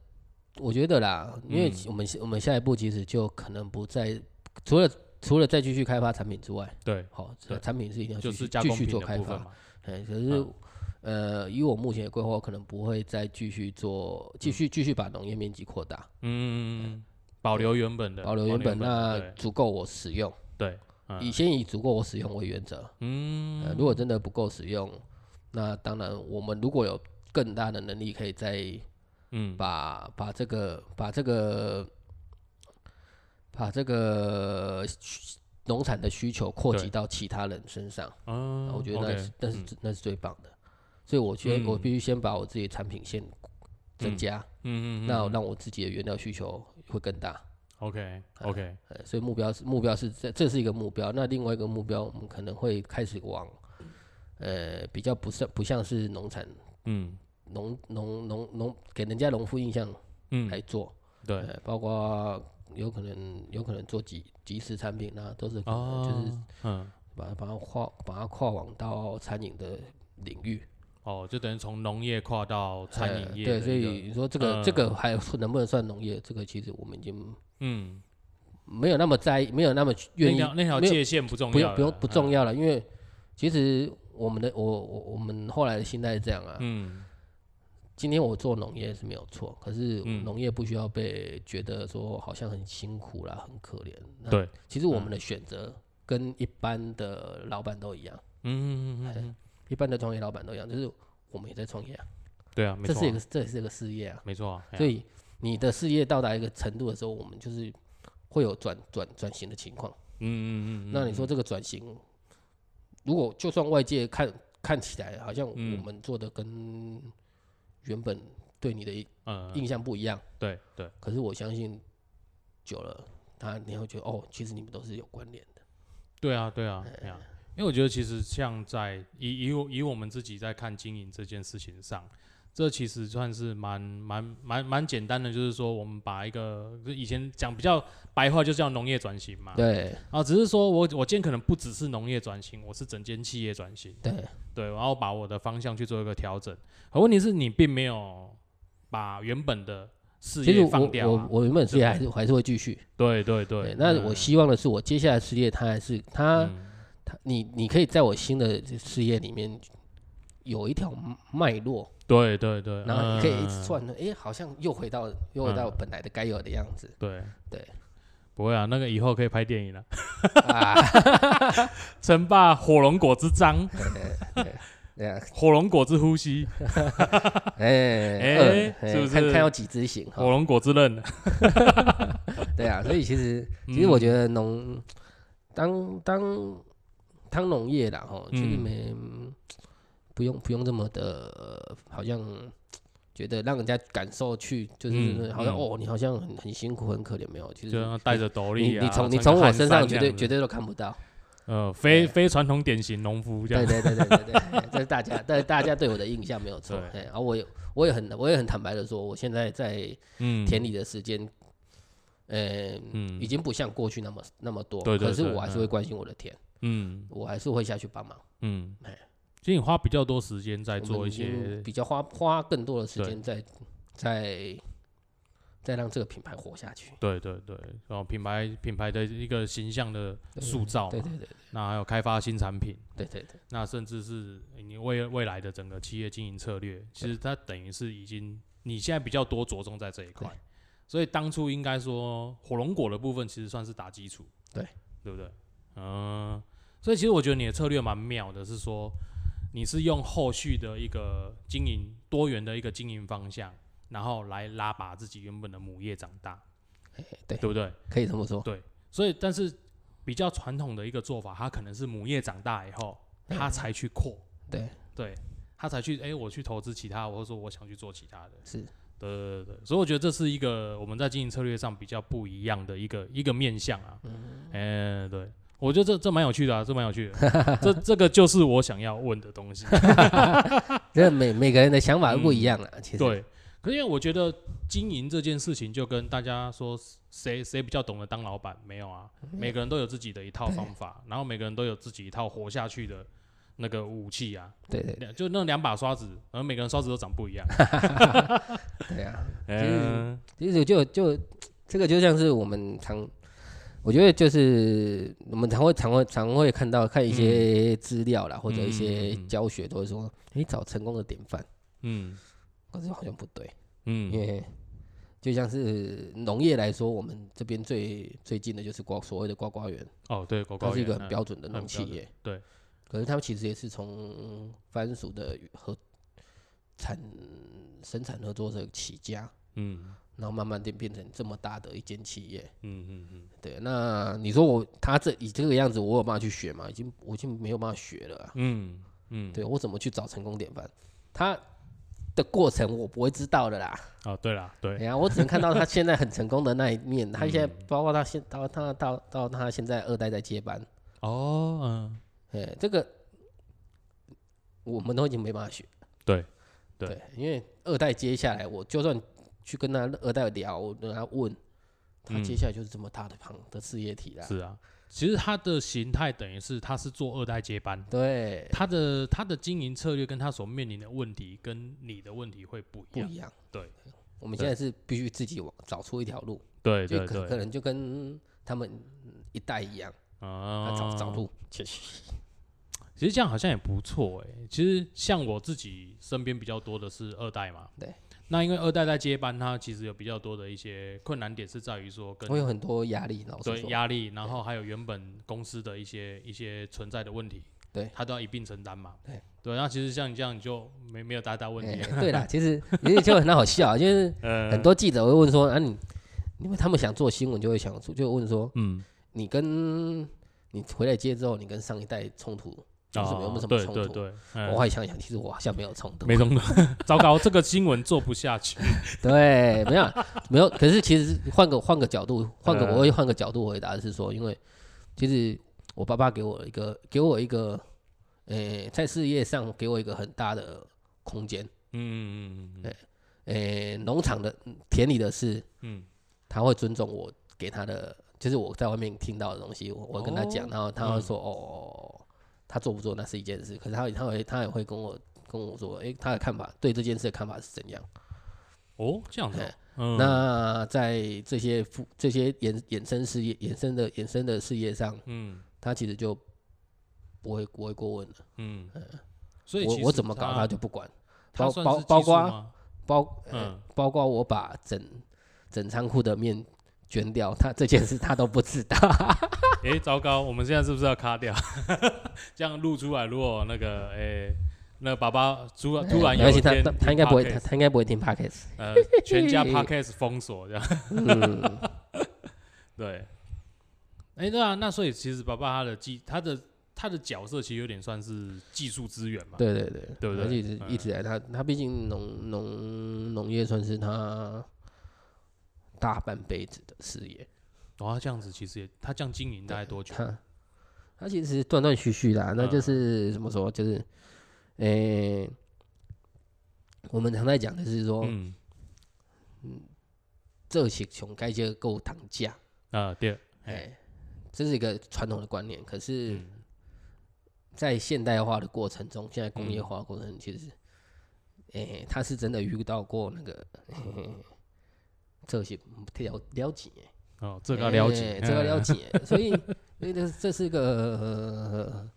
我觉得啦，因为嗯我们我们下一步其实就可能不再除了除了再继续开发产品之外，对，好，对产品是一定要就继续继续做开发。哎，可是、嗯呃，以我目前的规划，我可能不会再继续做，继续继续把农业面积扩大，嗯，保留原本的，保留原本，那足够我使用，对，嗯。以先以足够我使用为原则。呃，嗯，如果真的不够使用，那当然我们如果有更大的能力，可以再嗯，把把这个把这个把这个需农产的需求扩及到其他人身上。嗯，我觉得那是那是嗯。那是最棒的，所以我觉得我嗯必须先把我自己的产品线增加，嗯嗯嗯，那嗯。让我自己的原料需求会更大。OK OK，呃，所以目标是目标是这这是一个目标，那另外一个目标我们可能会开始往呃，比较不像不像是农产嗯。农农农农给人家农夫印象嗯，来做，对，呃，包括有可能有可能做即即时产品啊，都是可能哦，就是嗯，把它把它跨把它跨往到餐饮的领域，哦，就等于从农业跨到餐饮呃对，所以你说这个、这嗯个还能不能算农业？这个其实我们已经嗯，没有那么在意，没有那么愿意那条那条界限不重要，不用不用不重要，要了，因为其实我们的我我我们后来的心态是这样啊。嗯今天我做农业是没有错，可是嗯。农业不需要被觉得说好像很辛苦啦、很可怜。那对，其实我们的选择跟一般的老板都一样，嗯嗯嗯嗯，一般的创业老板都一样，就是我们也在创业啊，对啊，没这是一个这也是一个事业啊。没错所以你的事业到达一个程度的时候，我们就是会有转转转型的情况。嗯嗯嗯嗯，那你说这个转型，如果就算外界看看起来好像我嗯们做的跟原本对你的嗯，印象不一样，对对，可是我相信久了，他你会觉得哦，其实你们都是有关联的。对啊，对啊，对啊，因为我觉得其实像在以以以我们自己在看经营这件事情上，这其实算是蛮蛮蛮蛮简单的，就是说我们把一个就以前讲比较白话，就叫农业转型嘛。对啊，只是说我我今天可能不只是农业转型，我是整间企业转型，对对，然后把我的方向去做一个调整。可问题是你并没有把原本的事业放掉啊。我我原本事业还是还是会继续。对对对，那我嗯希望的是，我接下来事业它还是它嗯他你你可以在我新的事业里面有一条脉络，对对对，然后你可以一直嗯。算，哎，好像又回到又回到嗯。本来的该有的样子。对。对，不会啊，那个以后可以拍电影了，啊，《称霸火龙果之章》《对啊，火龙果之呼吸 》哎。哎二是不是看看有几只行《火？龙果之刃 》对啊，所以其实嗯。其实我觉得农当当当农业啦哈，其实嗯。没不用不用这么的，呃好像觉得让人家感受去就是嗯嗯好像哦，你好像很很辛苦很可怜，没有，其实就像带着斗笠啊，你你从你从我身上绝对绝对都看不到。呃非非传统典型农夫这样，对对对对对 这是大家，但大家对我的印象没有错。对。哎，然后我也我也很我也很坦白的说，我现在在嗯。田里的时间，呃，嗯。已经不像过去那么那么多。对对对可是我还是会嗯关心我的田，嗯。我还是会下去帮忙。嗯。哎，其实你花比较多时间在做一些比较花花更多的时间在在在让这个品牌活下去。对对对，然后品牌品牌的一个形象的塑造嘛，对对对。那还有开发新产品，对对对，那甚至是你未未来的整个企业经营策略，其实它等于是已经你现在比较多着重在这一块，所以当初应该说火龙果的部分其实算是打基础，对。对不对？嗯，所以其实我觉得你的策略蛮妙的，是说你是用后续的一个经营多元的一个经营方向，然后来拉拔自己原本的母业长大，对对不对？可以这么说。对所以，但是比较传统的一个做法，它可能是母业长大以后，它才去扩，对，对，他才去，哎、我去投资其他，或者说我想去做其他的，是对对对对，所以我觉得这是一个我们在经营策略上比较不一样的一个一个面向啊，嗯，对，我觉得这这蛮有趣的啊，这蛮有趣的，这这个就是我想要问的东西，这每每个人的想法都不一样了。其实，嗯对，可是因为我觉得经营这件事情就跟大家说谁谁比较懂得当老板没有啊，每个人都有自己的一套方法，然后每个人都有自己一套活下去的那个武器啊，对对。两就那两把刷子，然后每个人刷子都长不一样。对啊，嗯。其实就就这个就像是我们常，我觉得就是我们常会常会常会看到看一些资料啦，或者一些教学都会说，你找成功的典范，嗯。可是好像不对，嗯。因为就像是农业来说，我们这边最最近的就是瓜所谓的瓜瓜园，哦对，瓜瓜它是一个很标准的很农企业，对，可是他们其实也是从番薯的合产生产合作社起家，嗯然后慢慢变变成这么大的一间企业。嗯嗯嗯，对，那你说我他这以这个样子，我有办法去学吗？已经我已经没有办法学了啊、嗯嗯，对我怎么去找成功典范？他的过程我不会知道的啦。哦对啦，对哎，呀，我只能看到他现在很成功的那一面。他现在嗯包括他现到他到到他现在二代在接班，哦嗯哎，这个我们都已经没办法学。对对对，因为二代接下来，我就算去跟他二代聊，我跟他问，他嗯接下来就是这么大的庞的事业体啦。是啊，其实他的形态等于是他是做二代接班，对，他的他的经营策略跟他所面临的问题跟你的问题会不一样。不一样。对，我们现在是必须自己往找出一条路，对就可可能就跟他们一代一样，啊要找找路去。其实这样好像也不错哎。其实像我自己身边比较多的是二代嘛，对。那因为二代在接班，他其实有比较多的一些困难点是在于说跟我有很多压力，老实对说，压力，然后还有原本公司的一些一些存在的问题，对。他都要一并承担嘛。对。对，那其实像你这样你就没没有大大问题哎。对啦，其实 也就很好笑，就是呃。很多记者会问说啊你，因为他们想做新闻，就会想就问说，嗯，你跟你回来接之后，你跟上一代冲突有什么有没有什么冲突？对对对，嗯我还想想，其实我好像没有冲突，没冲突，糟糕，这个新闻做不下去。对，没有没有。可是其实换个换个角度，换个呃我会换个角度回答是说，因为其实我爸爸给我一个给我一个，诶、在事业上给我一个很大的空间。嗯嗯嗯嗯诶、农场的田里的事，嗯，他会尊重我给他的，就是我在外面听到的东西，我我跟他讲，哦然后他会说，哦，他做不做那是一件事，可是他他会他也会跟我跟我说，诶、他的看法对这件事的看法是怎样。哦，这样子哦。哎，嗯，那在这些副这些衍衍生事业、衍生的衍生的事业上，嗯。他其实就不会不会过问了。嗯，所以我我怎么搞，他就不管。包包包括包呃嗯，包括我把整整仓库的面捐掉，他这件事他都不知道。哎，糟糕，我们现在是不是要卡掉？这样录出来，如果那个哎，那个爸爸突然突然有一没关系，他天他他应该不会，他他应该不会听 podcast。呃，全家 podcast 封锁这样。嗯，对，哎、对啊，那所以其实爸爸他的技，他的他的角色其实有点算是技术资源嘛。对对对，对不对而且一直嗯一直以来，他他毕竟农农农业算是他大半辈子的事业。哦，他这样子其实也，他这样经营大概多久？他他其实断断续续的啊、那就嗯是怎么说，就是，诶、我们常在讲的是说，嗯，这些穷该就够躺价，啊，对，哎、哎，这是一个传统的观念。可是，嗯在现代化的过程中，现在工业嗯化的过程，其实，诶、他是真的遇到过那个，嘿这些了了解，哦，这个要了解，哎这个了嗯，解，所以，所以这这是个、呃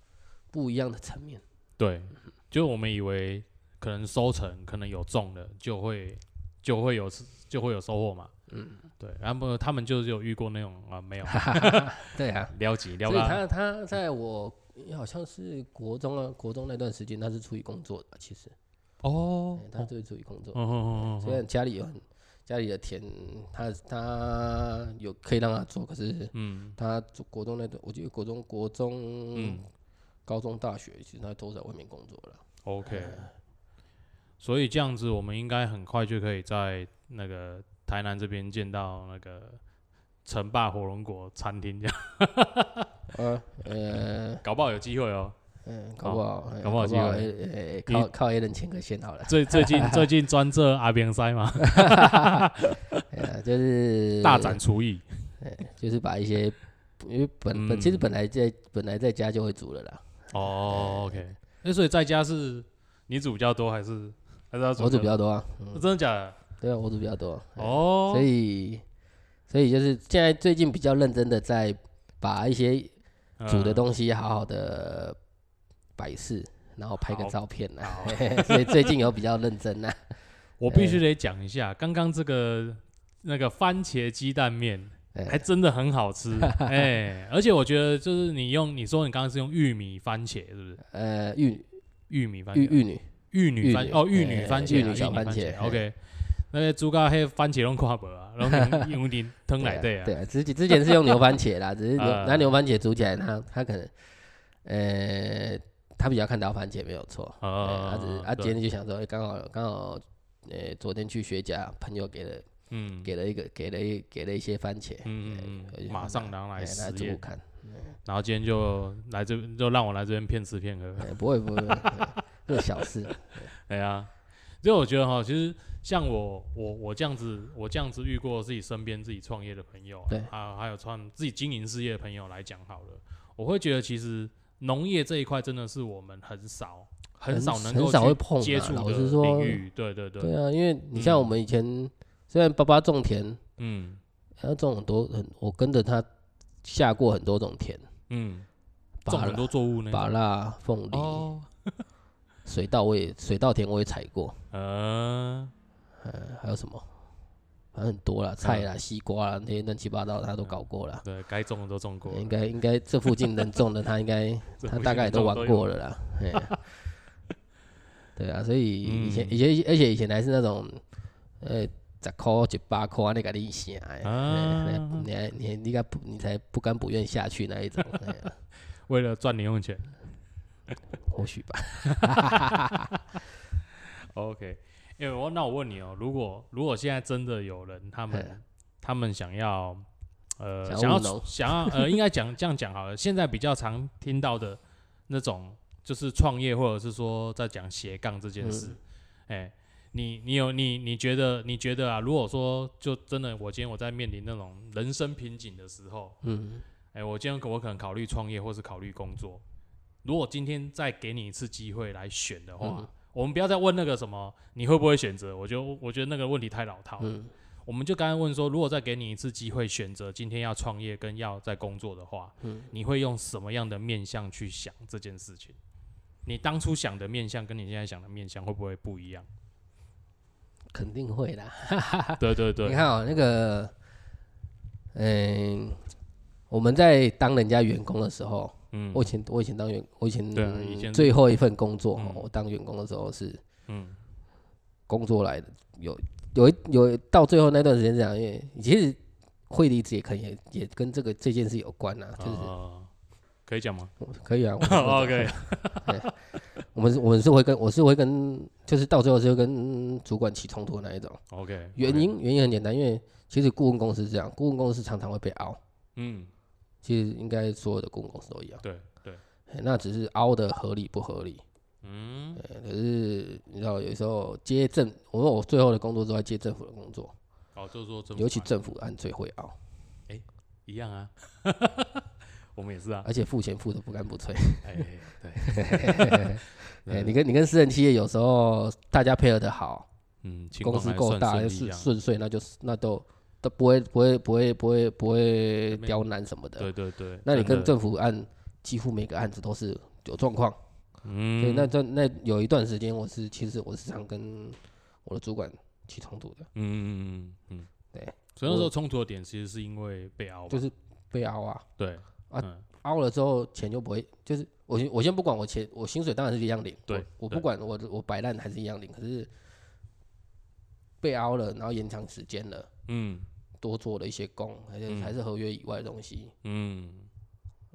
不一样的层面。对，就我们以为可能收成可能有种的，就会就会有就会有收获嘛。嗯，对，然后他们就是有遇过那种啊，没有。对啊，了解了所以解，他他在我好像是国中啊，国中那段时间他是出于工作的，其实，哦。哎，他是出于工作。嗯，嗯嗯虽嗯然家里有很家里的田，他他有可以让他做，可是嗯。他做国中那段，我觉得国中国中、嗯。高中、大学，其实他都在外面工作了。，OK，所以这样子，我们应该很快就可以在那个台南这边见到那个城霸火龙果餐厅，这样。呃呃。搞不好有机会哦。嗯，搞不好，哎搞不好机会。哎哎靠靠一人牵个线好了。最最近 最近专这阿边塞嘛，哎呀，就是 大展厨艺。就是把一些，因为本本其实嗯本来在本来在家就会煮了啦，哦，OK，那所以在家是你煮比较多，还是还是他我煮比较较多啊，多？真的假的？对啊，我煮比较多，哎。哦，所以所以就是现在最近比较认真的在把一些煮的，东西好好的摆饰，然后拍个照片呐好，所以最近有比较认真呢，我必须得讲一下，刚刚这个那个番茄鸡蛋面。哎还真的很好吃，哎、而且我觉得就是你用你说你刚刚是用玉米番茄是不是？呃玉玉米番茄，玉玉女，玉女番哦，玉哎女番茄啊，玉女小番茄哎 OK，那个猪肝黑番茄拢看无啊，然后用用点汤来对啊，对啊，之前之前是用牛番茄啦，只是拿牛番茄煮起来，它它可能呃他比较看到番茄没有错，呃呃，他只是啊，今天就想说，哎刚好刚好，呃，昨天去学家，朋友给了嗯。给了一个给了一给了一些番茄，嗯马上拿来哎实验，煮看，然后今天就来这就让我来这边骗吃骗喝，哎，不会不会，这小事。哎呀，所以我觉得哈，其实像我我我这样子，我这样子遇过自己身边自己创业的朋友，对还有还有创自己经营事业的朋友来讲好了，我会觉得其实农业这一块真的是我们很少很少能很够去少会碰、啊。接触的领，域，对对对，对啊，因为你像嗯。我们以前、虽然爸爸种田，嗯。他种很多很，我跟着他下过很多种田，嗯，种很、多作物那种。芭乐、凤梨、哦，水稻我也水稻田我也采过，呃，嗯，还有什么？反正很多啦，菜啦、西瓜啦，那些乱七八糟他都搞过了。对该种的都种过，应该应该这附近能种的，他应该 他大概也都玩过了啦。嘿 对啊，所以以前嗯以前而且以前还是那种，呃，十块一百块啊，那个你写的，啊嘿你还你还你该不你才不甘不愿下去那一种，啊为了赚零用钱。或许吧。OK，因为我那我问你哦，如果如果现在真的有人他们他们想要呃想要想要呃应该讲这样讲好了，现在比较常听到的那种就是创业或者是说在讲斜杠这件事，哎、你你有你你觉得你觉得啊，如果说就真的我今天我在面临那种人生瓶颈的时候，嗯，哎、我今天我可能考虑创业或是考虑工作。如果今天再给你一次机会来选的话，嗯我们不要再问那个什么你会不会选择，我就我觉得那个问题太老套了。嗯我们就刚刚问说，如果再给你一次机会选择今天要创业跟要在工作的话，嗯你会用什么样的面向去想这件事情？你当初想的面向跟你现在想的面向会不会不一样？肯定会啦。对对对，你看哦，那个，嗯，我们在当人家员工的时候，嗯。我以前我以前当员，我以前对啊以前最后一份工作，嗯。我当员工的时候是嗯。工作来的，有有一有到最后那段时间这样，因为其实会离职也可以也也跟这个这件事有关啊，就是、呃可以讲吗？可以啊？OK，我们是我们是会跟我是会跟就是到最后是会跟主管起冲突的那一种，OK，原因原因很简单，因为其实顾问公司是这样，顾问公司常常会被熬，嗯，其实应该所有的顾问公司都一样，对对，嘿那只是凹的合理不合理。嗯。对可是你知道，有时候接政，我说我最后的工作都在接政府的工作，哦，就是说政府尤其政府案最会凹，一样啊，我们也是啊，而且付钱付的不干不脆。哎，对，哎，你跟你跟私人企业有时候大家配合的好，嗯，公司够大，又顺顺遂，那就是那都都不会不会不会不会不会刁难什么的。对对对，那你跟政府案几乎每个案子都是有状况，嗯，所以那这那有一段时间，我是其实我是常跟我的主管起冲突的，嗯嗯嗯嗯，对，所以那时候冲突的点其实是因为被凹，就是被凹啊，对啊嗯。凹了之后钱就不会，就是我先我先不管我钱，我薪水当然是一样领，对我不管我我摆烂还是一样领，可是被凹了，然后延长时间了，嗯多做了一些工，还是、嗯还是合约以外的东西，嗯，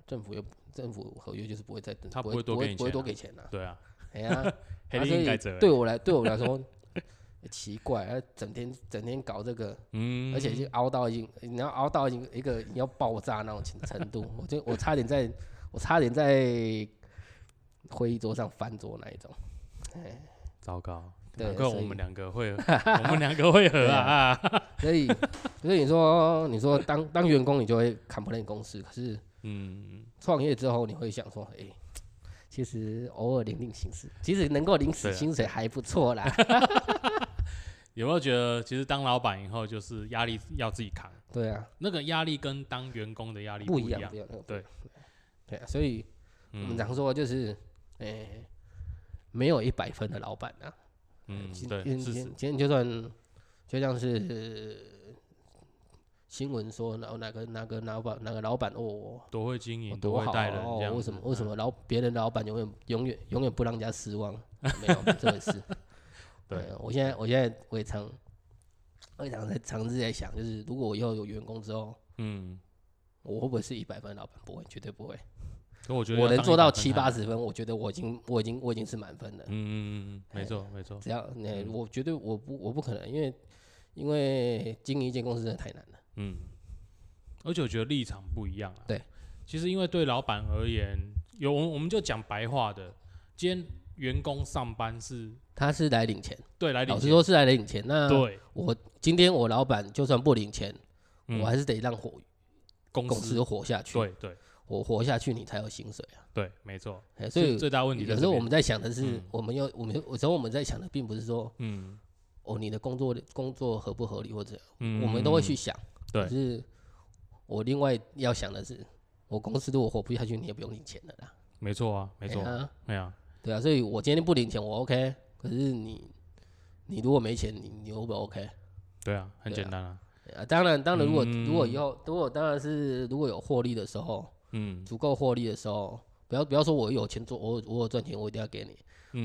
政府又政府合约就是不会再不他不会多不会不会多给钱呐、对啊，哎呀，所以对我来对我来说。奇怪，啊，整天整天搞这个，嗯，而且已经凹到已经，你要熬到已经一个你要爆炸那种程程度，我就我差点在，我差点在会议桌上翻桌那一种。哎糟糕，对难怪所以我们两个会，我们两个会合啊，啊所以，所以你说，你说当当员工你就会 complain 公司，可是嗯，创业之后你会想说，哎、其实偶尔领领薪水，其实能够领死薪水还不错啦。有没有觉得其实当老板以后就是压力要自己扛，对啊，那个压力跟当员工的压力不一样，不一样。对，对啊，所以我们嗯常说就是，哎、没有一百分的老板啊。嗯，今对，今今天就算就像是新闻说然后哪个哪个老板哪个老板哦，多会经营，多好会带人，哦这，样为什么为什嗯么老别人的老板永远永远永远不让人家失望？没有这回事。对呃我现在我现在我也常我也常在常是在想，就是如果我以后有员工之后，嗯，我会不会是一百分老板？不会，绝对不会。可我觉得我能做到七八十分，我觉得我已经我已经我已经是满分了。嗯嗯嗯嗯，没错没错，只要那、嗯我绝对我不我不可能，因为因为经营一间公司真的太难了。嗯，而且我觉得立场不一样啊。对，其实因为对老板而言，有我们我们就讲白话的，今天员工上班是他是来领钱，对来领钱，老实说是来领钱。那对，我今天我老板就算不领钱，嗯我还是得让火公公司活下去。对对我活下去，你才有薪水啊。对，没错。哎所以最大问题在这边有时候我们在想的是嗯，我们要我们有时候我们在想的并不是说嗯哦你的工作工作合不合理或者嗯，我们都会去想。对可是我另外要想的是，我公司如果活不下去，你也不用领钱的啦。没错啊，没错哎，呀哎呀，对啊，所以我今天不领钱我 OK，可是你你如果没钱，你你 O 不会 OK？对啊，很简单啊，啊，当然，当然，如果、嗯如果以后，如果当然是如果有获利的时候，嗯。足够获利的时候，不要不要说我有钱做，我我有赚钱，我一定要给你，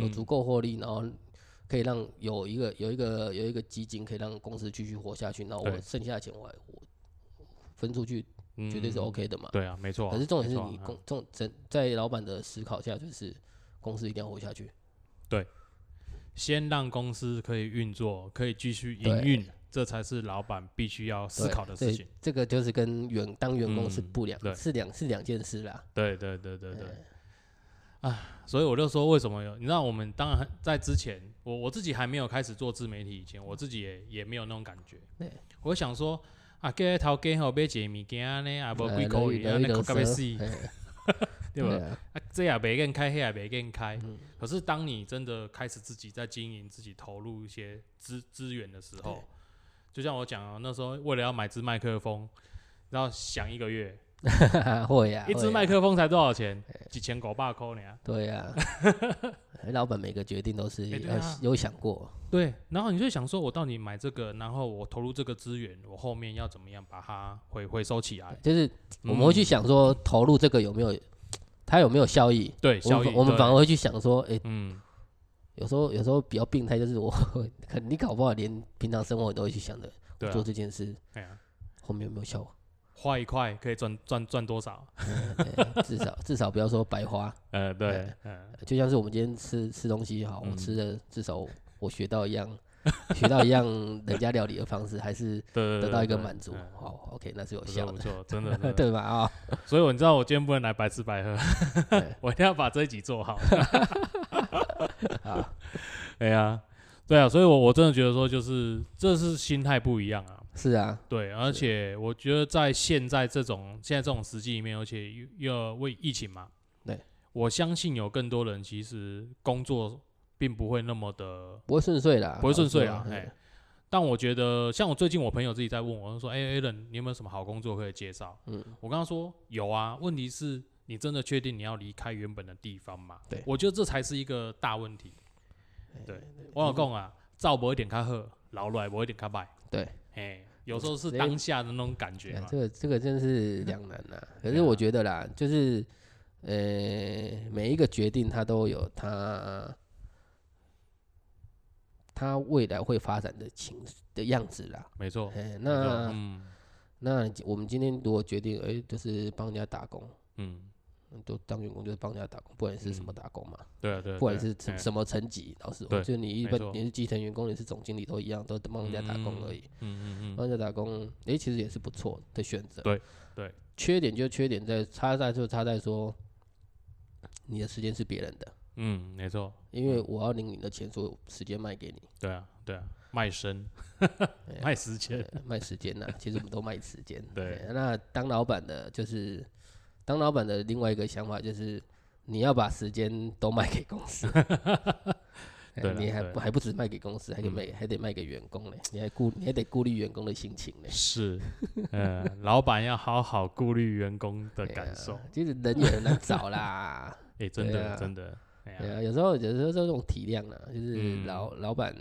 有嗯足够获利，然后可以让有一个有一个有一个基金可以让公司继续活下去，那我剩下的钱我还我分出去，嗯，绝对是 OK 的嘛。对啊，没错啊。可是重点是你公重整在老板的思考下，就是公司一定要活下去。对。先让公司可以运作，可以继续营运，这才是老板必须要思考的事情。这个就是跟员当员工是嗯不两、对是两是两件事啦。对对对对对啊。所以我就说，为什么有？你知道，我们当然在之前，我我自己还没有开始做自媒体以前，我自己也也没有那种感觉。对，我想说，啊，给头给后买一个物件呢，啊，无呃几块留一钱，安尼留一哭到要死，对吧？啊，啊，这也没跟开，那也没跟开。嗯可是当你真的开始自己在经营、自己投入一些资资源的时候，就像我讲啊，那时候为了要买支麦克风，然后想一个月，会呀、一支麦克风才多少钱？几千狗八块呢？对呀、哎老板每个决定都是要、哎对啊有想过，对，然后你就想说，我到底买这个，然后我投入这个资源，我后面要怎么样把它回回收起来？就是我们会去嗯想说投入这个有没有，它有没有效益？对效益，我们我们反而会去想说，哎、嗯，有时候有时候比较病态，就是我可你搞不好连平常生活你都会去想的，对啊做，这件事哎呀，后面有没有效果？花一块可以赚赚赚多少？对 至少至少不要说白花，呃，对，嗯，就像是我们今天吃吃东西好，我嗯吃的至少我学到一样，学到一样人家料理的方式，还是对，得到一个对满足。嗯好，OK，那是有不效的，错不错，真的，真的对吧？啊，所以我你知道我今天不能来白吃白喝对，我一定要把这一集做好。啊，哎呀，对啊，所以我我真的觉得说，就是这是心态不一样啊。是啊，对，而且我觉得在现在这种现在这种时机里面，而且又为疫情嘛，对，我相信有更多人其实工作并不会那么的不会顺遂啦，不会顺遂啊，哎。但我觉得，像我最近我朋友自己在问我，他说：“哎、a l a n 你有没有什么好工作可以介绍？”嗯，我跟他说有啊，问题是你真的确定你要离开原本的地方吗？对我觉得这才是一个大问题。对，我老公啊，照不一点较好，老来不一点较歹。对，哎，有时候是当下的那种感觉嘛。哎这个这个真是两难呐。啊是我觉得啦，就是呃，每一个决定它都有它它未来会发展的情的样子啦。没错，那嗯那我们今天如果决定，哎，就是帮人家打工，嗯，嗯都当员工就是帮人家打工，不管是什么嗯打工嘛，对啊对啊，不管是什什么层级，老实说，对就是你一般你是基层员工，你是总经理都一样，都帮人家打工而已。嗯嗯嗯，帮人家打工，诶，其实也是不错的选择。对对，缺点就缺点在差在就差在说，你的时间是别人的，嗯，没错，因为我要领你的钱，所以时间卖给你，对啊对啊，卖身 卖时间，呃卖时间呐、其实我们都卖时间。对那当老板的，就是当老板的另外一个想法就是，你要把时间都卖给公司。对你还不还不止卖给公司，还得嗯卖、还得卖给员工呢，你还顾你还得顾虑员工的心情呢。是，呃，老板要好好顾虑员工的感受。其实人也很难找啦。哎，真的真的，有时候有时候这种体谅啊，就是嗯老、老板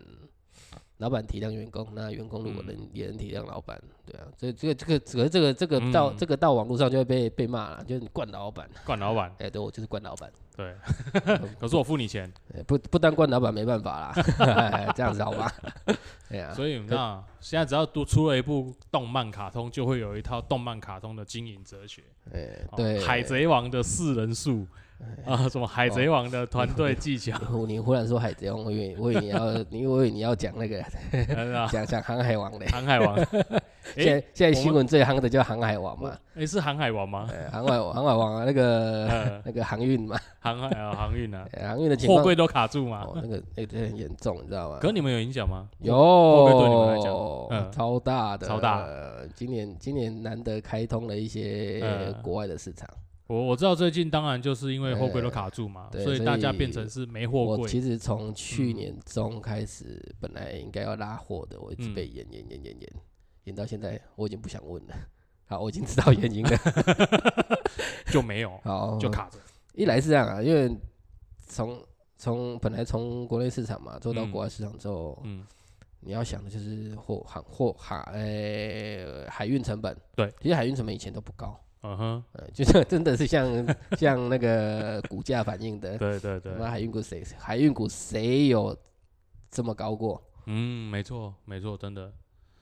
老板体谅员工，那员工如果嗯。能、也能体谅老板，对啊，所以这个这个这个这个这个到、嗯。这个到网络上就会被被骂了，就是你惯老板，惯老板，哎、对我就是惯老板，对，可是我付你钱，哎不不当惯老板没办法啦，这样子好吗？对啊，所以你知道，现在只要多出了一部动漫卡通，就会有一套动漫卡通的经营哲学。哎、哦对，海贼王的四人数啊，什么海贼王的团队技巧，你忽然说海贼王，我以为我以为你要，你我以为你要讲那个啊讲讲航海王嘞，航海王，现在现在新闻最夯的叫航海王嘛，诶，是航海王吗？呃航海航海王啊，那个呃那个航运嘛，航海啊，航运啊，呃航运的货柜都卡住嘛。哦，那个那个很严重，你知道吗？可你们有影响吗？有，货柜对你们来讲嗯超大的，超大。今年今年难得开通了一些嗯国外的市场，我我知道最近当然就是因为货柜都卡住嘛，对所以大家变成是没货柜。我其实从去嗯年中开始，本来应该要拉货的，我一直嗯被延延延延延延到现在，我已经不想问了。好，我已经知道原因了。就没有，好，就卡着。一来是这样啊，因为从从本来从国内市场嘛做到嗯国外市场之后，嗯，你要想的就是货航货海呃海运成本。对，其实海运成本以前都不高，嗯哼，呃，就是真的是像像那个股价反应的，对对对什，么海运股谁海运股谁有这么高过？嗯，没错没错，真的，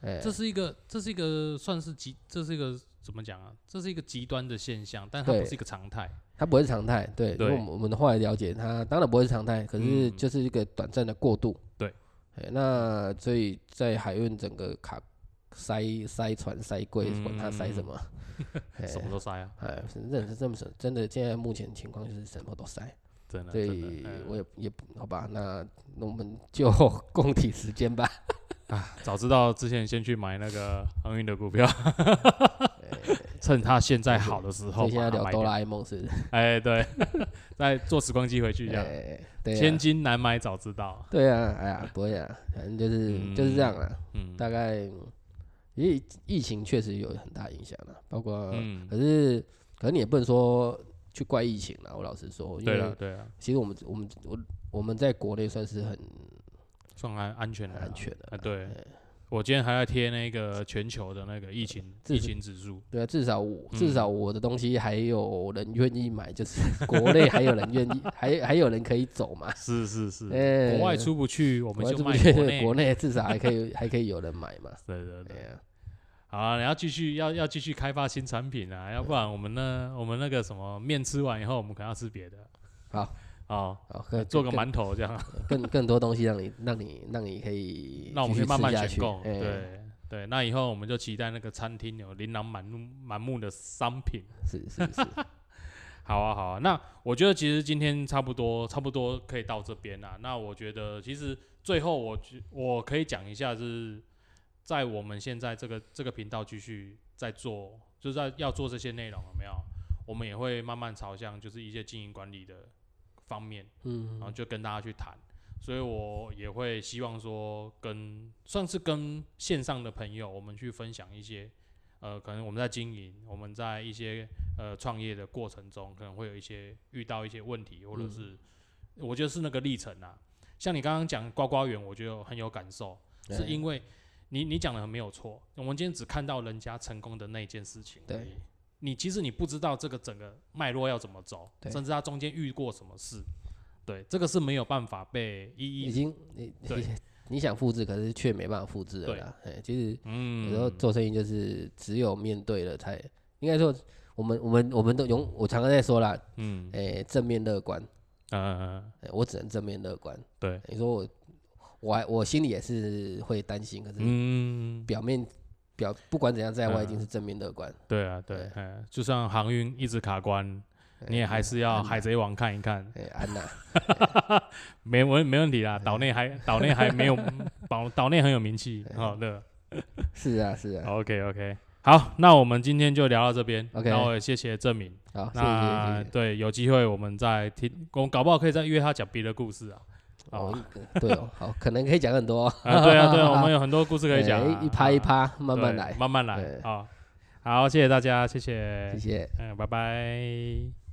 哎，这是一个这是一个算是极，这是一个怎么讲啊？这是一个极端的现象，但它不对是一个常态。它不会是常态，对，因对为我们我们后来了解，它当然不会是常态，可是嗯就是一个短暂的过渡。对哎，那所以在海运整个卡塞塞船塞柜，嗯管它塞什么，哎 什么都塞啊，哎，真的是这么真的，现在目前情况就是什么都塞，所真的所以。嗯我也也好吧，那那我们就 共体时间吧。啊，早知道之前先去买那个航运的股票，哎趁它现在好的时候以现在。聊哆啦 A 梦是？哎，对，再坐时光机回去一样。哎，对千啊，金难买早知道。对啊，哎呀，不会啊，反正就是就是这样了。嗯，大概因为疫情确实有很大影响了，包括、嗯可是可是你也不能说去怪疫情了。我老实说，因对啊为对啊，其实我们我们我我们在国内算是很算安安全的啦，安全的啊，啦。对哎，我今天还要贴那个全球的那个疫情这疫情指数。对啊，至少我嗯至少我的东西还有人愿意买，就是 国内还有人愿意，还还有人可以走嘛。是是是，哎国外出不去，我们就卖国内。国内至少还可以还可以有人买嘛。对对对，对啊，好啊，你要继续要要继续开发新产品啊，要不然我们呢，我们那个什么面吃完以后，我们可能要吃别的。好，哦，好，更做个更馒头这样，更更多东西让你让你让你可以 那我们可以慢慢选购。哎对对，那以后我们就期待那个餐厅有琳琅满目满目的商品。是是是，好啊，好啊。那我觉得其实今天差不多，差不多可以到这边啦。那我觉得其实最后我我可以讲一下，是在我们现在这个这个频道继续在做，就是在要做这些内容，有没有？我们也会慢慢朝向就是一些经营管理的方面，嗯然后就跟大家去谈。所以我也会希望说跟算是跟线上的朋友，我们去分享一些，呃，可能我们在经营，我们在一些呃创业的过程中，可能会有一些遇到一些问题，或者是、我觉得是那个历程啊。像你刚刚讲呱呱园，我觉得很有感受，是哎因为你你讲的很没有错。我们今天只看到人家成功的那一件事情而对已，你其实你不知道这个整个脉络要怎么走，甚至他中间遇过什么事。对，这个是没有办法被一一已经你对你 你想复制，可是却没办法复制了对啦。哎，其实嗯，有时候做生意就是只有面对了才，应该说我们我们我们都永我常常在说啦，嗯哎，正面乐观，嗯嗯，哎我只能正面乐观。对，你说我我还我心里也是会担心，可是嗯，表面表不管怎样，在外一嗯定是正面乐观。对啊，对对，嗯，就算航运一直卡关，你也哎还是要海贼王看一看，哎安娜，没问没问题啦，岛内还岛内还没有岛 岛内很有名气，好的 是啊是啊，，OK OK，好，那我们今天就聊到这边。OK 那我也谢谢郑敏，好谢谢。对有机会我们再听，我搞不好可以再约他讲别的故事啊，哦哦，对哦，好，可能可以讲很多哦，啊对啊对啊，我们有很多故事可以讲一趴一啊趴慢慢来，慢慢来好、哦。好，谢谢大家，谢谢谢，谢。嗯，拜拜。